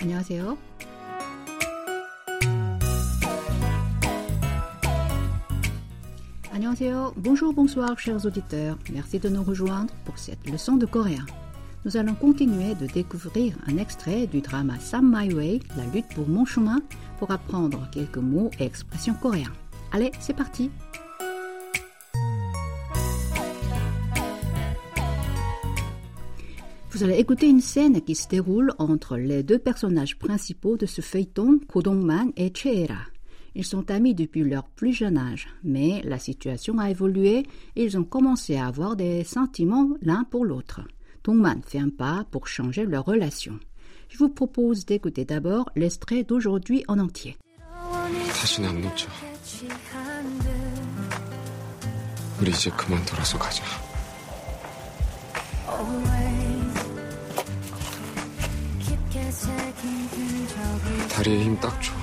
안녕하세요. 안녕하세요. Bonjour, bonsoir, chers auditeurs. Merci de nous rejoindre pour cette leçon de coréen. Nous allons continuer de découvrir un extrait du drama Sam My Way, La lutte pour mon chemin, pour apprendre quelques mots et expressions coréens. Allez, c'est parti! Vous allez écouter une scène qui se déroule entre les deux personnages principaux de ce feuilleton, Kodongman et Cheera. Ils sont amis depuis leur plus jeune âge, mais la situation a évolué et ils ont commencé à avoir des sentiments l'un pour l'autre. Dongman fait un pas pour changer leur relation. Je vous propose d'écouter d'abord l'extrait d'aujourd'hui en entier. 다리에 힘 딱 줘.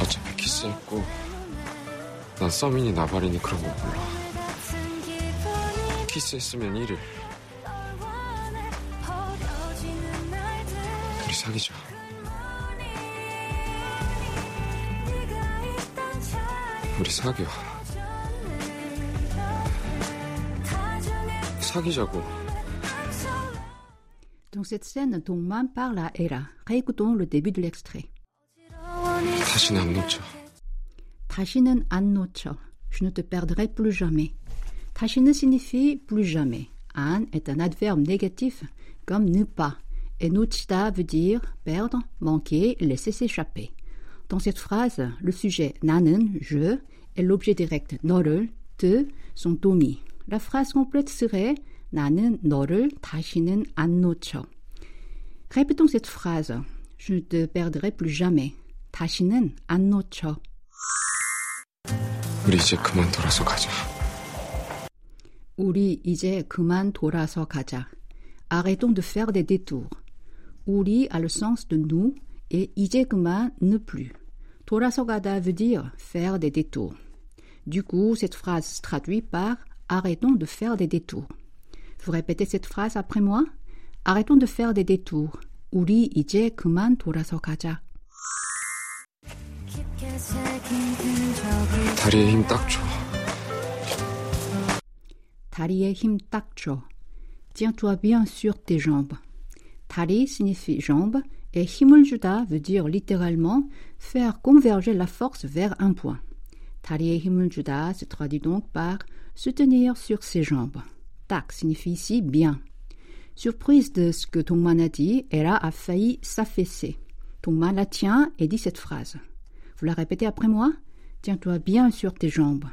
어차피 키스했고 난 서민이 나발이니 그런 거 몰라. 키스했으면 1일. 우리 사귀자. 우리 사겨. 사귀자고. Dans cette scène, Dongman parle à Hera. Réécoutons le début de l'extrait. Je ne te perdrai plus jamais. Tashinen signifie plus jamais. An est un adverbe négatif comme ne pas. Et Nuchita veut dire perdre, manquer, laisser s'échapper. Dans cette phrase, le sujet nanen, je, et l'objet direct norel, te, sont omis. La phrase complète serait 나는 너를 다시는 안 놓쳐. Répétons cette phrase. Je ne te perdrai plus jamais. 다시는 안 놓쳐. 우리 이제 그만 돌아서 가자. 우리 이제 그만 돌아서 가자. Arrêtons de faire des détours. 우리 a le sens de nous et 이제 그만 ne plus. 돌아서 가다 veut dire faire des détours. Du coup, cette phrase se traduit par arrêtons de faire des détours. Vous répétez cette phrase après moi? Arrêtons de faire des détours. 우리 이제 그만 돌아서 가자. 다리에 힘 딱 줘. 다리에 힘 딱 줘. Tiens-toi bien sur tes jambes. 다리 signifie jambe et 힘을 주다 veut dire littéralement faire converger la force vers un point. 다리에 힘을 주다 se traduit donc par se tenir sur ses jambes. Tak signifie ici bien. Surprise de ce que Tongman a dit, Era a failli s'affaisser. Tongman la tient et dit cette phrase. Vous la répétez après moi? Tiens-toi bien sur tes jambes.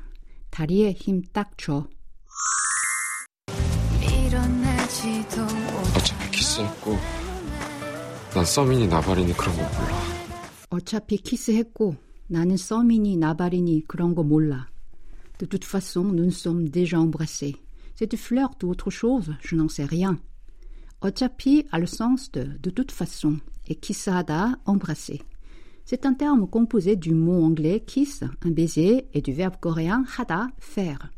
다리에 힘 딱 줘. 어차피 키스했고 난 서민이 나발이니 그런 거 몰라. 어차피 키스했고 나는 서민이 나발이니 그런 거 몰라. De toute façon, nous nous sommes déjà embrassés. Cette fleur ou autre chose, je n'en sais rien. Ochapi a le sens de de toute façon et kisada embrasser. C'est un terme composé du mot anglais kiss, un baiser, et du verbe coréen hada, faire.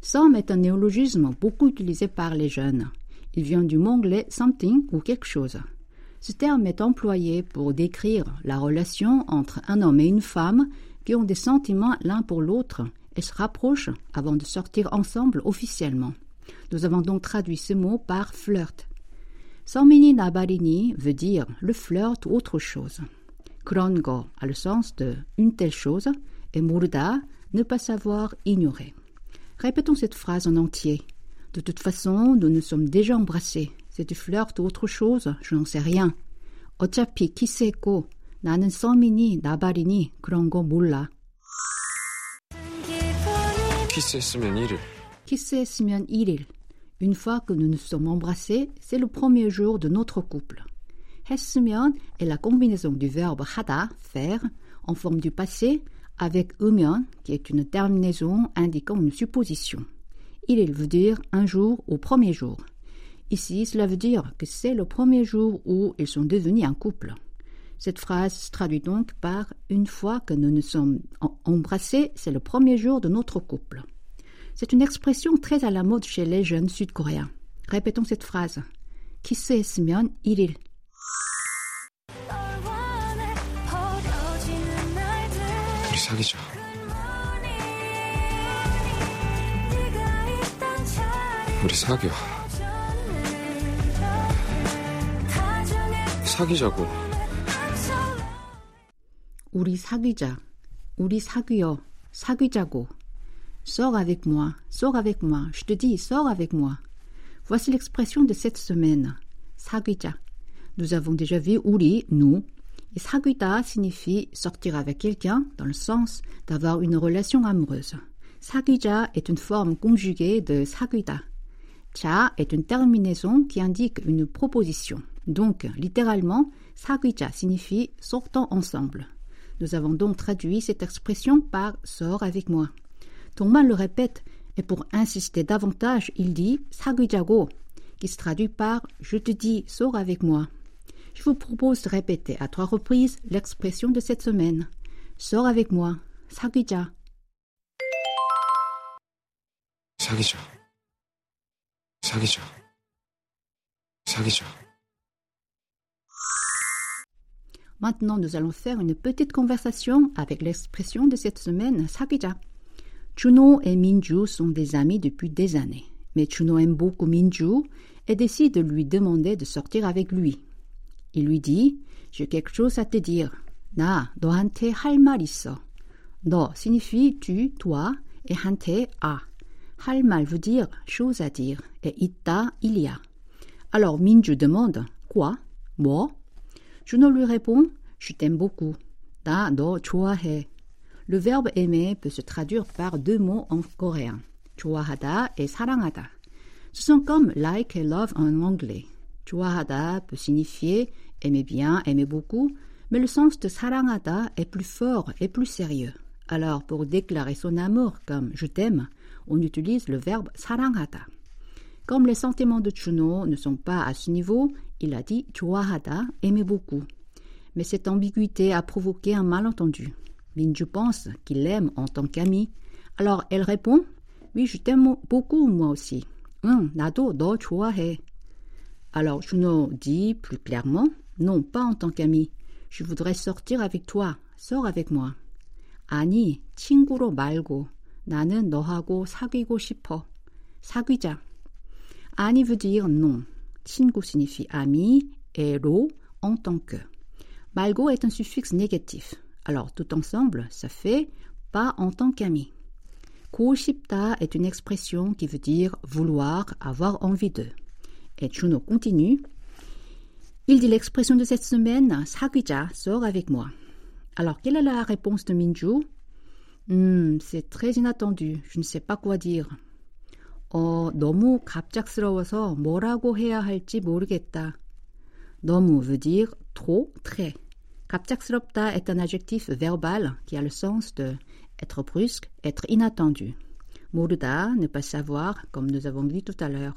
Some est un néologisme beaucoup utilisé par les jeunes. Il vient du mot anglais something ou quelque chose. Ce terme est employé pour décrire la relation entre un homme et une femme qui ont des sentiments l'un pour l'autre et se rapprochent avant de sortir ensemble officiellement. Nous avons donc traduit ce mot par flirt. Samini Nabarini veut dire le flirt ou autre chose. Krongo a le sens de une telle chose et Murda ne pas savoir ignorer. Répétons cette phrase en entier. De toute façon, nous nous sommes déjà embrassés. C'est du flirt ou autre chose, je n'en sais rien. Kiseko, nanen somini nabarini krongo mulla. 키스했으면 1일. 키스했으면 1일. Une fois que nous nous sommes embrassés, c'est le premier jour de notre couple. 했으면 est la combinaison du verbe 하다, faire, en forme du passé, avec 으면, qui est une terminaison indiquant une supposition. Il veut dire un jour au premier jour. Ici, cela veut dire que c'est le premier jour où ils sont devenus un couple. Cette phrase se traduit donc par une fois que nous nous sommes embrassés, c'est le premier jour de notre couple. C'est une expression très à la mode chez les jeunes sud-coréens. Répétons cette phrase. 키스했으면 1일. 우리 사귀자. 우리 사겨. 사귀자고. 우리 사귀자. 우리 사귀어. 사귀자고. Sors avec moi. Sors avec moi. Je te dis, sors avec moi. Voici l'expression de cette semaine. 사귀자. Nous avons déjà vu 우리, nous. Et 사귀다 signifie sortir avec quelqu'un dans le sens d'avoir une relation amoureuse. 사귀자 est une forme conjuguée de 사귀다. 자 est une terminaison qui indique une proposition. Donc, littéralement, 사귀자 signifie sortons ensemble. Nous avons donc traduit cette expression par sors avec moi. Thomas le répète et pour insister davantage, il dit 사귀자고 qui se traduit par je te dis sors avec moi. Je vous propose de répéter à trois reprises l'expression de cette semaine. Sors avec moi. 사귀자. 사귀자. 사귀자. 사귀자. Maintenant, nous allons faire une petite conversation avec l'expression de cette semaine, 사귀자. Chuno et Minju sont des amis depuis des années. Mais Chuno aime beaucoup Minju et décide de lui demander de sortir avec lui. Il lui dit J'ai quelque chose à te dire. 나 너한테 할 말 있어. 너 signifie tu, toi, et 한테 à. 할 말 veut dire chose à dire, et 있다, il y a. Alors Minju demande Quoi Moi Juno lui répond Je t'aime beaucoup. 나 너 좋아해. Le verbe aimer peut se traduire par deux mots en coréen, 좋아하다 et 사랑하다. Ce sont comme like et love en anglais. 좋아하다 peut signifier aimer bien, aimer beaucoup, mais le sens de 사랑하다 est plus fort et plus sérieux. Alors, pour déclarer son amour comme je t'aime, on utilise le verbe 사랑하다. Comme les sentiments de Chuno ne sont pas à ce niveau, il a dit 좋아하다, aimer beaucoup. Mais cette ambiguïté a provoqué un malentendu. Minju pense qu'il l'aime en tant qu'ami. Alors elle répond Oui, je t'aime beaucoup moi aussi. 응, 나도 너 좋아해. Alors Juno dit plus clairement Non, pas en tant qu'ami. Je voudrais sortir avec toi. Sors avec moi. 아니, 친구로 말고. 나는 너하고 사귀고 싶어. 사귀자. 아니 veut dire non. 친구 signifie ami et 로 en tant que. 말고 est un suffixe négatif. Alors tout ensemble, ça fait pas en tant qu'ami. 고싶다 est une expression qui veut dire vouloir, avoir envie de. Et Juno continue. Il dit l'expression de cette semaine, 사귀자, sors avec moi. Alors, quelle est la réponse de Minju Hmm, c'est très inattendu. Je ne sais pas quoi dire. 어, 너무 갑작스러워서 뭐라고 해야 할지 모르겠다. 너무 veut dire trop, très. 갑작스럽다 est un adjectif verbal qui a le sens de être brusque, être inattendu. 모르다, ne pas savoir, comme nous avons dit tout à l'heure.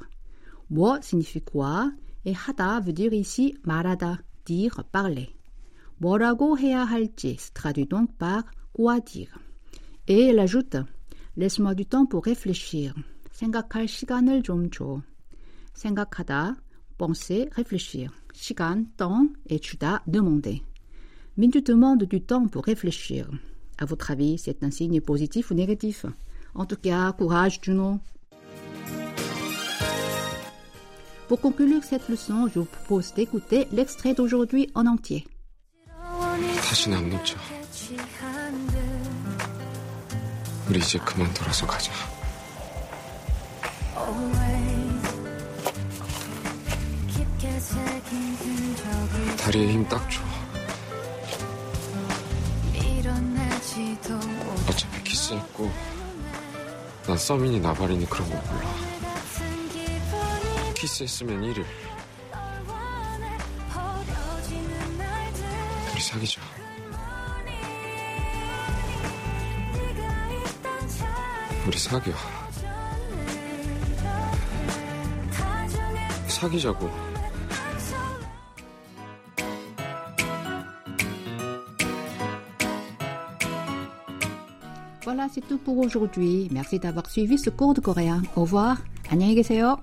뭐 signifie quoi et 하다 veut dire ici 말하다, dire, parler. 뭐라고 해야 할지 se traduit donc par quoi dire. Et elle ajoute Laisse-moi du temps pour réfléchir. 생각할 시간을 좀 줘. 생각하다, penser, réfléchir. 시간, temps et 주다, demander. Mintu demande du temps pour réfléchir. À votre avis, c'est un signe positif ou négatif En tout cas, courage, Juno. Pour conclure cette leçon, je vous propose d'écouter l'extrait d'aujourd'hui en entier. 다시는 안 놓쳐. 우리 이제 그만 돌아서 가자. 다리에 힘 딱 줘. 어차피 키스했고 난 서민이 나발이니 그런 거 몰라. 키스했으면 1일. 우리 사귀자. 우리 사겨. 사귀자고. Voilà, c'est tout pour aujourd'hui. Merci d'avoir suivi ce cours de coréen. Au revoir. 안녕히 계세요.